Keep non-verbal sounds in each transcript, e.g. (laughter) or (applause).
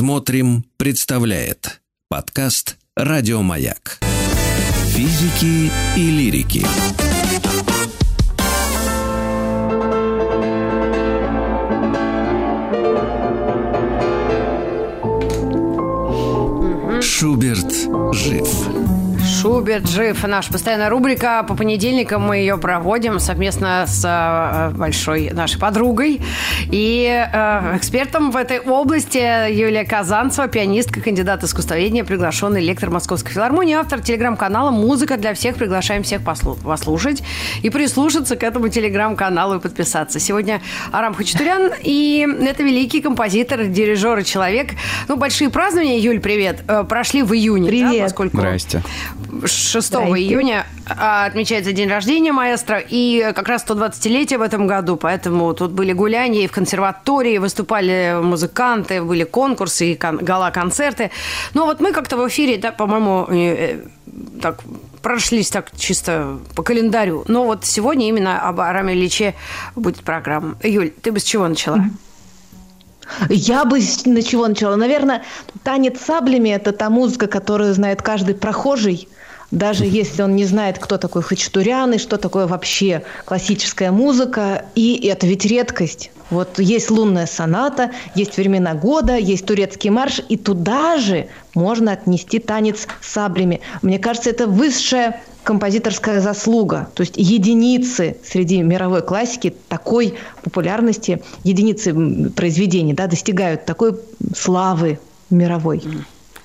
Смотрим, представляет подкаст Радиомаяк. Физики и лирики. Шуберт жив. Шуберт жив. Наша постоянная рубрика. По понедельникам мы ее проводим совместно с э, большой нашей подругой и э, экспертом в этой области Юлия Казанцева, пианистка, кандидат искусствоведения, приглашенный лектор Московской филармонии, автор телеграм-канала «Музыка для всех». Приглашаем всех послу- послушать и прислушаться к этому телеграм-каналу и подписаться. Сегодня Арам Хачатурян, и это великий композитор, дирижер и человек. Ну, большие празднования, Юль, привет, э, прошли в июне. да, Привет. поскольку Здрасте. 6 Здрасте. июня а, отмечается день рождения маэстро, и как раз 120-летие в этом году, поэтому тут были гуляния и в консерватории, выступали музыканты, были конкурсы и кон- гала-концерты. Но вот мы как-то в эфире, да, по-моему, э, э, так прошлись так чисто по календарю. Но вот сегодня именно об Араме Ильиче будет программа. Юль, ты бы с чего начала? Я бы на чего начала? Наверное, танец саблями – это та музыка, которую знает каждый прохожий, даже если он не знает, кто такой Хачатурян и что такое вообще классическая музыка. И это ведь редкость. Вот есть лунная соната, есть времена года, есть турецкий марш, и туда же можно отнести танец саблями. Мне кажется, это высшая композиторская заслуга. То есть единицы среди мировой классики такой популярности, единицы произведений да, достигают такой славы мировой.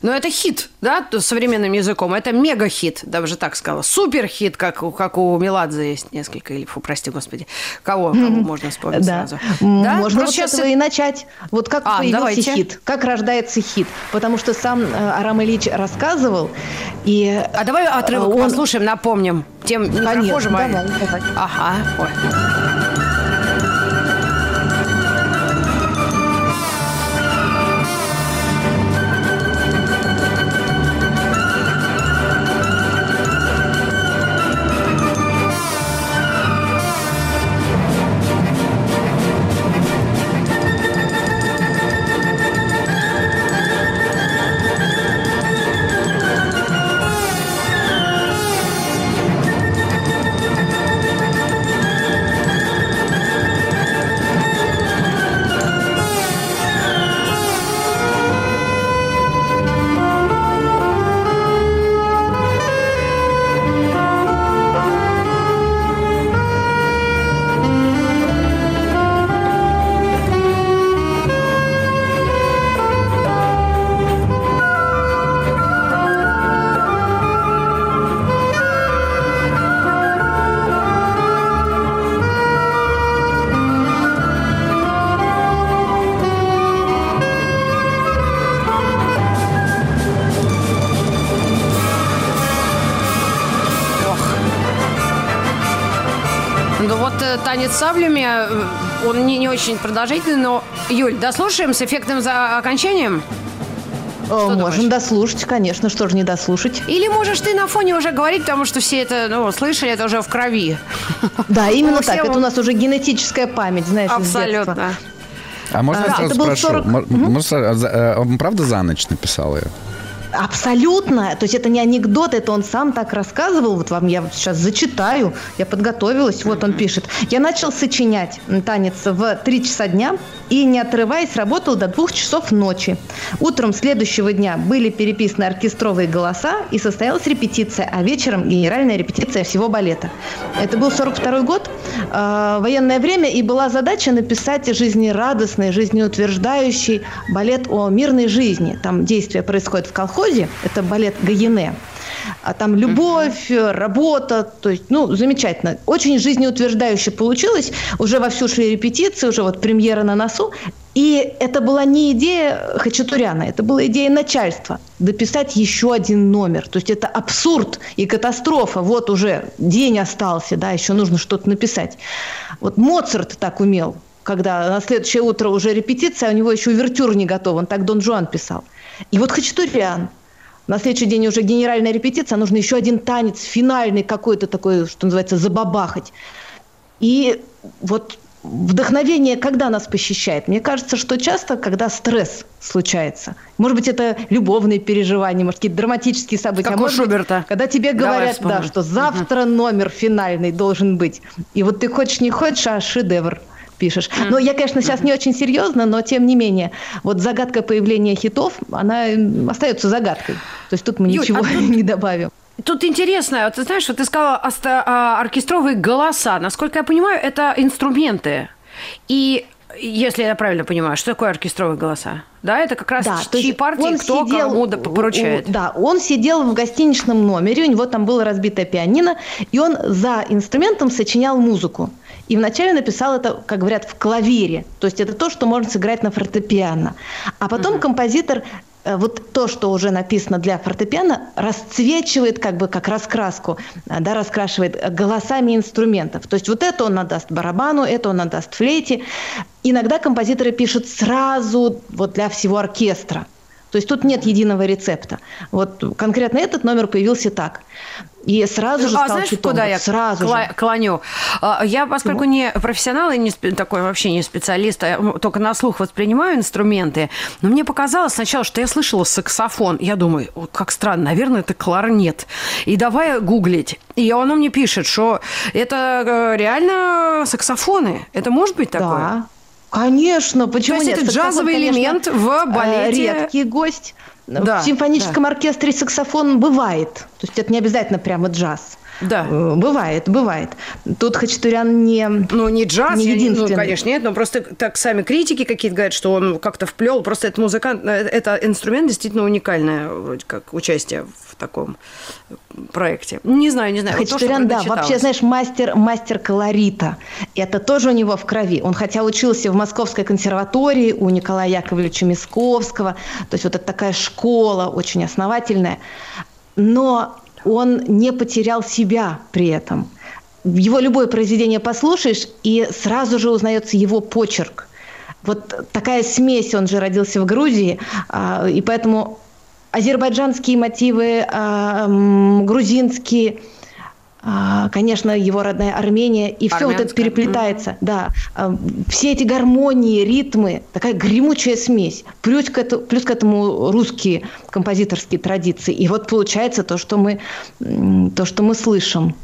Ну, это хит, да, современным языком. Это мега-хит, даже так сказала. Супер-хит, как, у- как у Меладзе есть несколько. Или, фу, прости господи. Кого, кого можно вспомнить Да. сразу? Да? Можно Просто вот с щас этого и начать. Вот как А, появился давайте. хит, как рождается хит. Потому что сам э, Арам Ильич рассказывал, и А давай отрывок он- послушаем, напомним. Тем Конечно, давай, давай. Ага. Ой. Танец саблями, э, он не, не очень продолжительный, но, Юль, дослушаем с эффектным за окончанием? э, думаешь? можем дослушать, конечно, что же не дослушать. Или можешь ты на фоне уже говорить, потому что все это, ну, слышали, это уже в крови. Да, (laughs) именно так. Это у нас уже генетическая память, знаешь. Абсолютно. А можно я сразу это был спрошу? 40 Мо- может, а за- э, он правда за ночь написал ее? Абсолютно. То есть это не анекдот, это он сам так рассказывал. Вот вам я сейчас зачитаю. Я подготовилась. Вот он пишет. Я начал сочинять танец в 3 часа дня и, не отрываясь, работал до 2 часов ночи. Утром следующего дня были переписаны оркестровые голоса и состоялась репетиция, а вечером генеральная репетиция всего балета. Это был 42 год, э, военное время, и была задача написать жизнерадостный, жизнеутверждающий балет о мирной жизни. Там действие происходит в колхозе, это балет Гаене. А там любовь, работа, то есть, ну, замечательно. Очень жизнеутверждающе получилось. Уже вовсю шли репетиции, уже вот премьера на носу. И это была не идея Хачатуряна, это была идея начальства. Дописать еще один номер. То есть это абсурд и катастрофа. Вот уже день остался, да, еще нужно что-то написать. Вот Моцарт так умел когда на следующее утро уже репетиция, а у него еще увертюр не готов, он так Дон Жуан писал. И вот Хачатурян, на следующий день уже генеральная репетиция, нужно еще один танец, финальный какой-то такой, что называется, забабахать. И вот вдохновение когда нас посещает? Мне кажется, что часто, когда стресс случается. Может быть, это любовные переживания, может, какие-то драматические события. Как а у может быть, Шуберта. когда тебе говорят, да, что завтра номер финальный должен быть. И вот ты хочешь, не хочешь, а шедевр пишешь. Но я, конечно, сейчас не очень серьезно, но тем не менее, вот загадка появления хитов, она м, остается загадкой. То есть тут мы Юль, ничего а тут- (laughs) не добавим. Тут интересно, ты знаешь, вот ты сказала оркестровые голоса. Насколько я понимаю, это инструменты. И если я правильно понимаю, что такое оркестровые голоса? Да, это как раз Да, чьи партии, он кто сидел кому да поручает. Да, он сидел в гостиничном номере, у него там было разбитое пианино, и он за инструментом сочинял музыку. И вначале написал это, как говорят, в клавире. То есть это то, что можно сыграть на фортепиано. А потом композитор э, вот то, что уже написано для фортепиано, расцвечивает как бы как раскраску, э, да, раскрашивает э, голосами инструментов. То есть вот это он отдаст барабану, это он отдаст флейте. Иногда композиторы пишут сразу вот для всего оркестра. То есть тут нет единого рецепта. Вот конкретно этот номер появился так. И сразу же а стал знаешь, хитом. куда я сразу кла- же. клоню? А, Я, поскольку не профессионал и не такой вообще не специалист, а м, только на слух воспринимаю инструменты, но мне показалось сначала, что я слышала саксофон. Я думаю, «О, как странно, наверное, это кларнет. И давай гуглить. И оно мне пишет, что это э, реально саксофоны. Это может быть такое? Да. Конечно, почему есть нет? это Саксофон, джазовый конечно, элемент в э, балете. Редкий гость. Да, в симфоническом оркестре саксофон бывает. То есть это не обязательно прямо джаз. Да. Э, Бывает, бывает. Тут Хачатурян не... Ну, не джаз, Не я единственный. ну, конечно, нет, но просто так сами критики какие-то говорят, что он как-то вплел. Просто это музыкант, э, это инструмент действительно уникальный, вроде как участие в таком проекте. Не знаю, не знаю. вот то, Хачатурян, да, вообще, знаешь, мастер, мастер колорита. Это тоже у него в крови. Он хотя учился в Московской консерватории у Николая Яковлевича Мисковского, то есть вот это такая школа очень основательная, но он не потерял себя при этом. Его любое произведение послушаешь, и сразу же узнается его почерк. Вот такая смесь, он же родился в Грузии, а, и поэтому азербайджанские мотивы, а, грузинские, конечно, его родная Армения, и все вот это Армянская, переплетается. Да, А, все эти гармонии, ритмы, такая гремучая смесь. Плюс к, этому, плюс к этому русские композиторские традиции. И вот получается то, что мы, то, что мы слышим.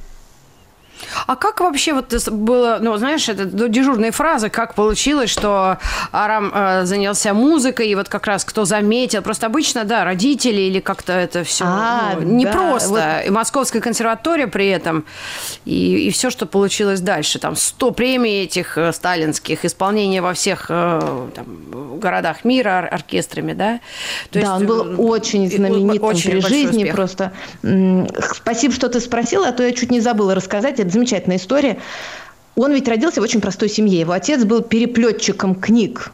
А как вообще вот было, ну, знаешь, это ну, дежурные фразы, как получилось, что Арам э, занялся музыкой, и вот как раз кто заметил, просто обычно, да, родители или как-то это все А, ну, не да, просто. И Московская консерватория при этом, и, и все, что получилось дальше, там 100 премий этих э, сталинских, исполнение во всех э, там, городах мира ор- оркестрами, да? То да, он э, был очень и знаменитым очень при жизни. успех. Просто спасибо, что ты спросила, а то я чуть не забыла рассказать. Это замечательная история. Он ведь родился в очень простой семье. Его отец был переплетчиком книг.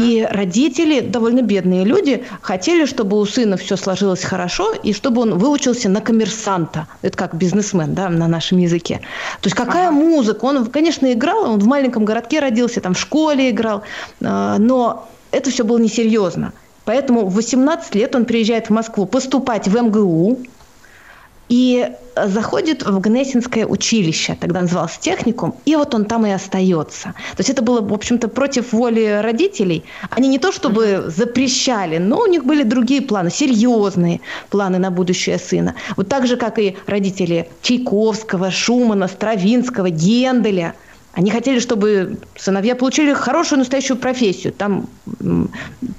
И родители, довольно бедные люди, хотели, чтобы у сына все сложилось хорошо, и чтобы он выучился на коммерсанта. Это как бизнесмен, да, на нашем языке. То есть какая музыка? Он, конечно, играл, он в маленьком городке родился, там в школе играл, э, но это все было несерьезно. Поэтому в 18 лет он приезжает в Москву поступать в МГУ, и э, заходит в Гнесинское училище, тогда называлось техникум, и вот он там и остается. То есть это было, в общем-то, против воли родителей. Они не то чтобы запрещали, но у них были другие планы, серьезные планы на будущее сына. Вот так же, как и родители Чайковского, Шумана, Стравинского, Генделя. Они хотели, чтобы сыновья получили хорошую настоящую профессию. Там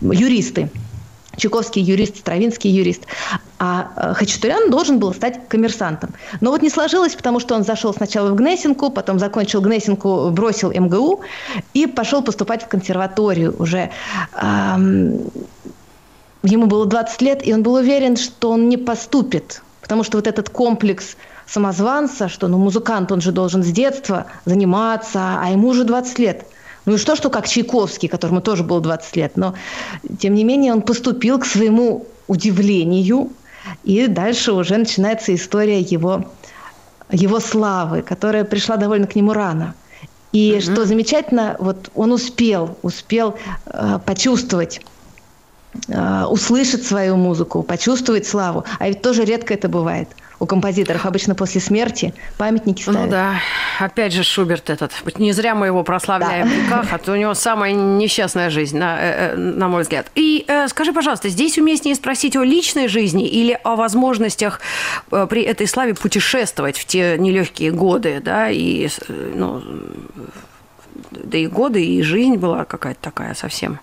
юристы. Чайковский юрист, Стравинский юрист. А э, Хачатурян должен был стать коммерсантом. Но вот не сложилось, потому что он зашел сначала в Гнесинку, потом закончил Гнесинку, бросил МГУ и пошел поступать в консерваторию уже. Ему было 20 лет, и он был уверен, что он не поступит, потому что вот этот комплекс самозванца, что ну, музыкант, он же должен с детства заниматься, а ему уже 20 лет – ну и что, что как Чайковский, которому тоже было 20 лет, но тем не менее он поступил к своему удивлению, и дальше уже начинается история его, его славы, которая пришла довольно к нему рано. И mm-hmm. что замечательно, вот он успел, успел э, почувствовать услышать свою музыку, почувствовать славу. А ведь тоже редко это бывает. У композиторов. Обычно после смерти памятники ставят. Ну да, опять же Шуберт этот. Не зря мы его прославляем да. в веках, а то у него самая несчастная жизнь, на, э, э, на мой взгляд. И э, скажи, пожалуйста, здесь уместнее спросить о личной жизни или о возможностях при этой славе путешествовать в те нелегкие годы, да, и ну, да и годы, и жизнь была какая-то такая совсем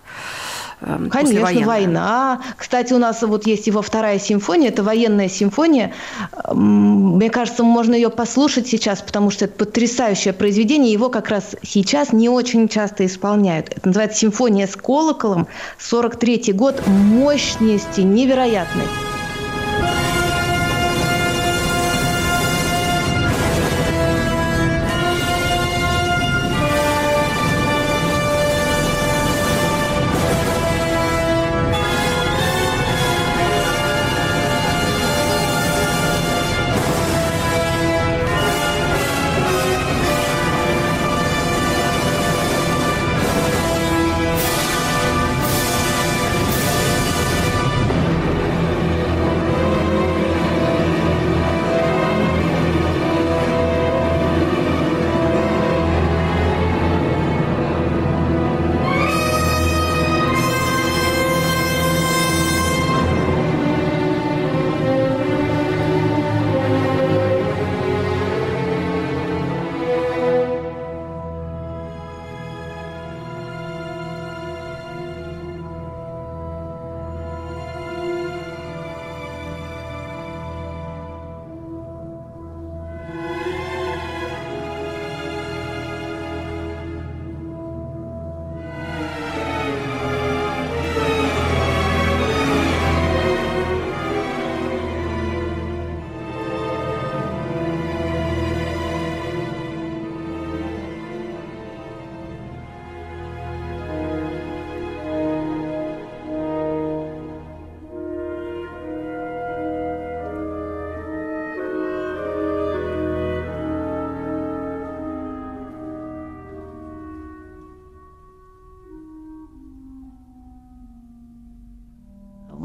Эм, Конечно, война. Кстати, у нас вот есть его вторая симфония, это военная симфония. Мне кажется, можно ее послушать сейчас, потому что это потрясающее произведение. Его как раз сейчас не очень часто исполняют. Это называется «Симфония с колоколом». 43 год. Мощности невероятной.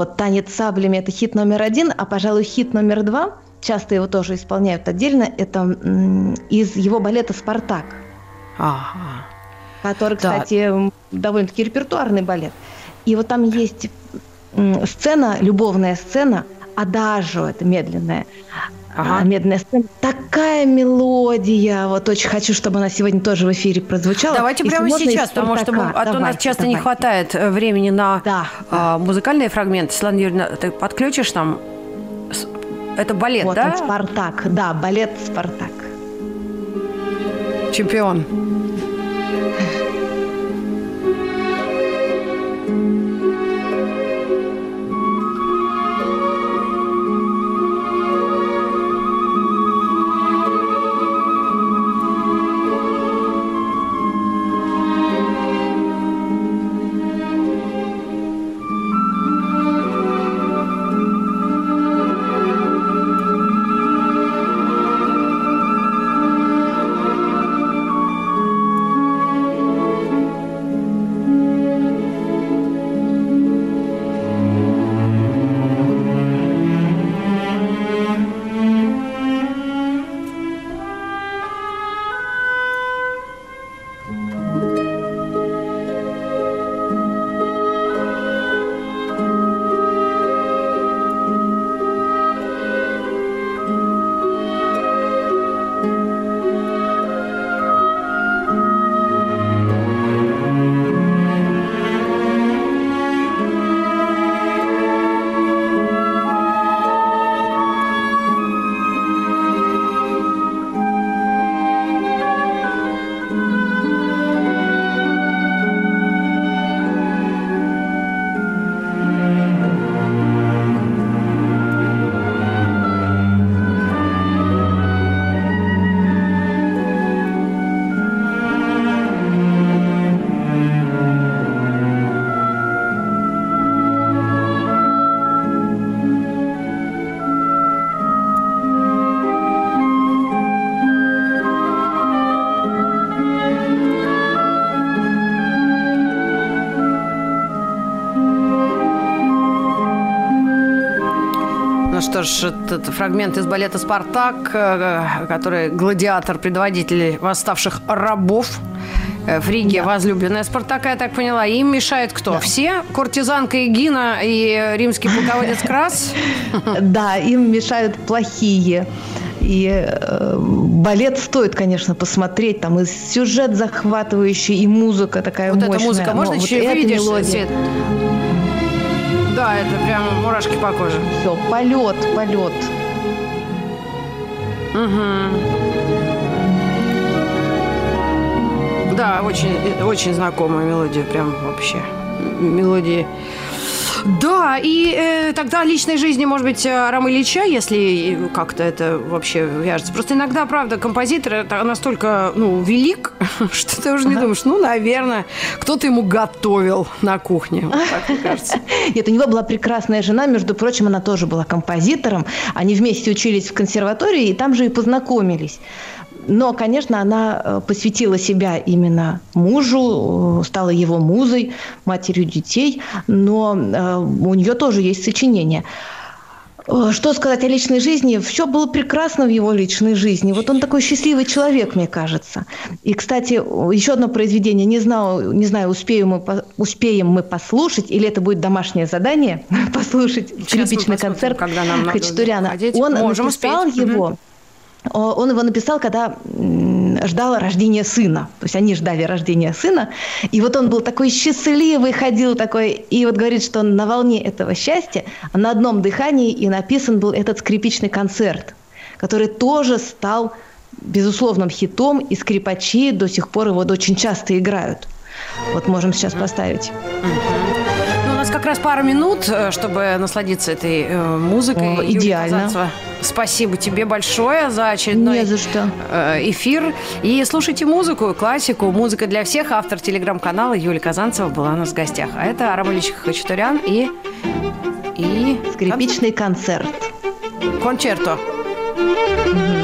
Вот «Танец саблями» – это хит номер один, а, пожалуй, хит номер два, часто его тоже исполняют отдельно, это из его балета «Спартак». Ага. Который, кстати, да. довольно-таки репертуарный балет. И вот там есть сцена, любовная сцена, адажо, это медленная, ага. медленная сцена. Такая мелодия. Вот очень хочу, чтобы она сегодня тоже в эфире прозвучала. Давайте Если прямо сейчас, потому что мы, а то у нас часто давайте. не хватает э, времени на да. а, музыкальные фрагменты. Светлана Юрьевна, ты подключишь там? Это балет, вот да? Он, Спартак, да, балет Спартак. Чемпион. Что ж, этот фрагмент из балета «Спартак», э, который гладиатор, предводитель восставших рабов э, в Риге, да. возлюбленная Спартака, я так поняла. Им мешает кто? Да. Все? Куртизанка Эгина и римский полководец Крас? (laughs) Да, им мешают плохие. И э, балет стоит, конечно, посмотреть. Там и сюжет захватывающий, и музыка такая вот мощная. Вот эта музыка, можно вот еще видишь, Свет? Да, это прям мурашки по коже. Все, полет, полет. Угу. Да, очень, очень знакомая мелодия, прям вообще. Мелодии да, и э, тогда личной жизни, может быть, Рама Ильича, если как-то это вообще вяжется. Просто иногда, правда, композитор настолько, ну, велик, (laughs) что ты уже не думаешь, ну, наверное, кто-то ему готовил на кухне. Вот так, мне кажется. (laughs) Нет, у него была прекрасная жена, между прочим, она тоже была композитором. Они вместе учились в консерватории, и там же и познакомились. Но, конечно, она э, посвятила себя именно мужу, э, стала его музой, матерью детей, но э, у нее тоже есть сочинение. Что сказать о личной жизни? Все было прекрасно в его личной жизни. Вот он такой счастливый человек, мне кажется. И, кстати, еще одно произведение. Не знаю, не знаю успеем, мы, успеем мы послушать, или это будет домашнее задание, (laughs) послушать скрипичный концерт Хачатуряна. Он Можем написал успеть. его... Угу он его написал, когда ждал рождения сына. То есть они ждали рождения сына. И вот он был такой счастливый, ходил такой. И вот говорит, что на волне этого счастья, на одном дыхании и написан был этот скрипичный концерт, который тоже стал безусловным хитом, и скрипачи до сих пор его очень часто играют. Вот можем сейчас поставить раз пара минут, э, чтобы насладиться этой э, музыкой. О, идеально. Спасибо тебе большое за очередной Не за что. Э, эфир. И слушайте музыку, классику. Музыка для всех. Автор телеграм-канала Юлия Казанцева была у нас в гостях. А это Арам Ильич Хачатурян и... и... Скрипичный концерт. Концерто. Еще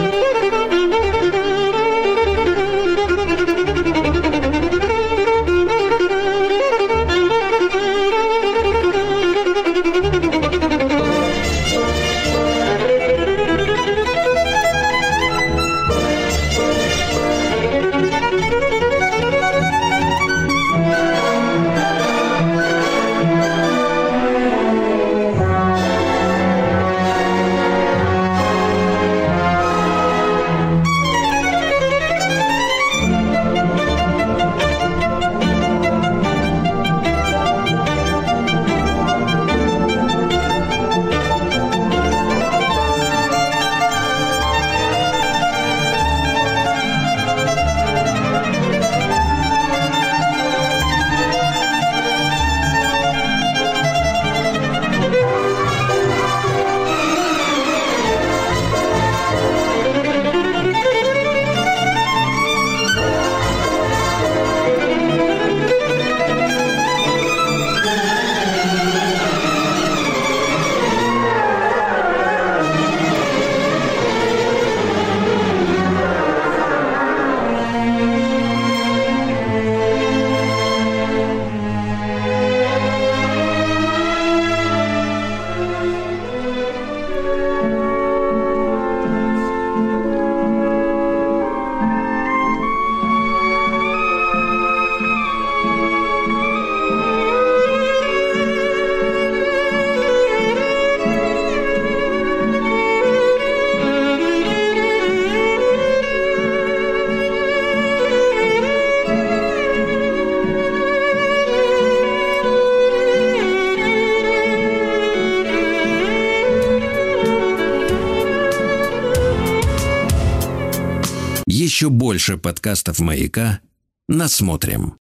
больше подкастов «Маяка» насмотрим.